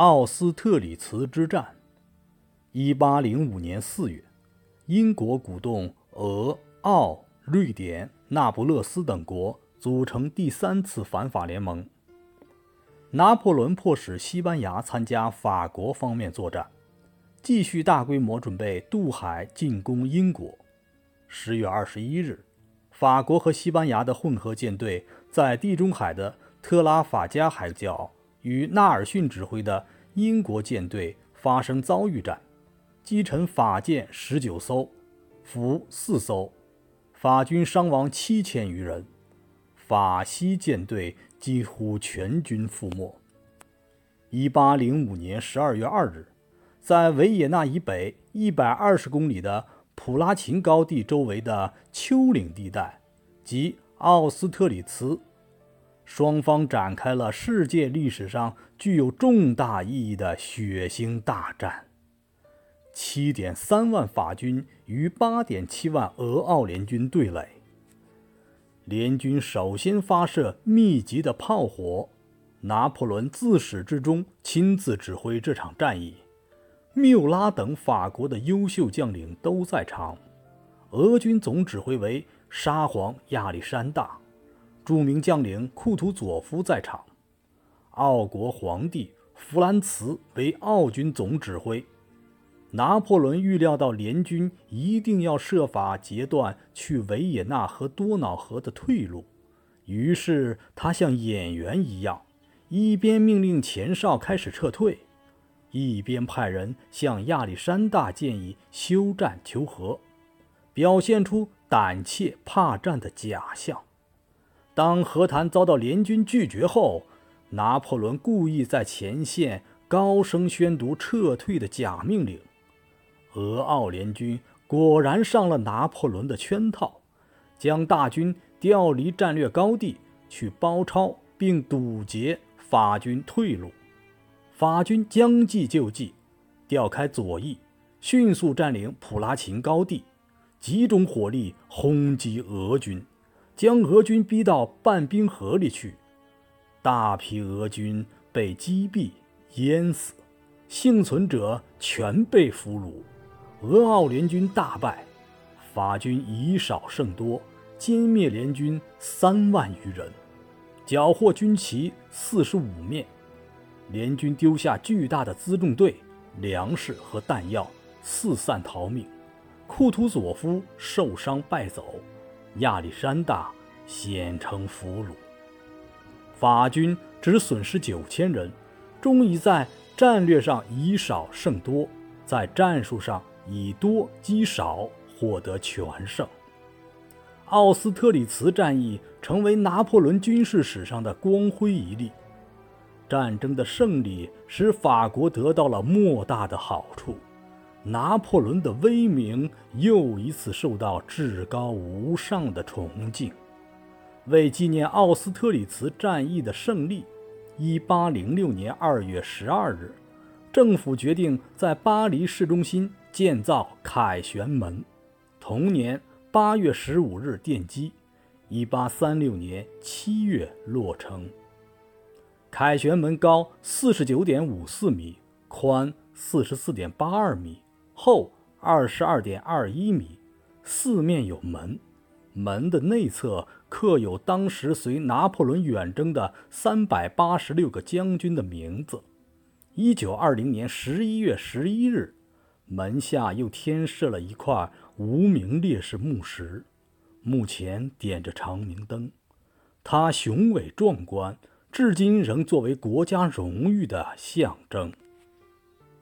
奥斯特里茨之战。一八零五年四月，英国鼓动俄、奥、瑞典、那不勒斯等国组成第三次反法联盟。拿破仑迫使西班牙参加法国方面作战，继续大规模准备渡海进攻英国。十月二十一日，法国和西班牙的混合舰队在地中海的特拉法加海角与纳尔逊指挥的英国舰队发生遭遇战。击沉法舰十九艘，俘四艘，法军伤亡七千余人，法西舰队几乎全军覆没。一八零五年十二月二日，在维也纳以北一百二十公里的普拉琴高地周围的丘陵地带及奥斯特里茨，双方展开了世界历史上具有重大意义的血腥大战。七点三万法军与八点七万俄奥联军对垒。联军首先发射密集的炮火，拿破仑自始至终亲自指挥这场战役。缪拉等法国的优秀将领都在场。俄军总指挥为沙皇亚历山大，著名将领库图佐夫在场。奥国皇帝弗兰茨为奥军总指挥。拿破仑预料到联军一定要设法截断去维也纳和多瑙河的退路，于是他像演员一样，一边命令前哨开始撤退，一边派人向亚历山大建议休战求和，表现出胆怯怕战的假象。当和谈遭到联军拒绝后，拿破仑故意在前线高声宣读撤退的假命令。俄奥联军果然上了拿破仑的圈套，将大军调离战略高地去包抄并堵截法军退路。法军将计就计，调开左翼，迅速占领普拉琴高地，集中火力轰击俄军，将俄军逼到半冰河里去。大批俄军被击毙、淹死，幸存者全被俘虏。俄奥联军大败，法军以少胜多，歼灭联军三万余人，缴获军旗四十五面。联军丢下巨大的辎重队、粮食和弹药，四散逃命。库图佐夫受伤败走，亚历山大险成俘虏。法军只损失九千人，终于在战略上以少胜多，在战术上。以多击少，获得全胜。奥斯特里茨战役成为拿破仑军事史上的光辉一例。战争的胜利使法国得到了莫大的好处，拿破仑的威名又一次受到至高无上的崇敬。为纪念奥斯特里茨战役的胜利，1806年2月12日，政府决定在巴黎市中心。建造凯旋门，同年八月十五日奠基，一八三六年七月落成。凯旋门高四十九点五四米，宽四十四点八二米，厚二十二点二一米，四面有门，门的内侧刻有当时随拿破仑远征的三百八十六个将军的名字。一九二零年十一月十一日。门下又添设了一块无名烈士墓石，墓前点着长明灯。它雄伟壮观，至今仍作为国家荣誉的象征。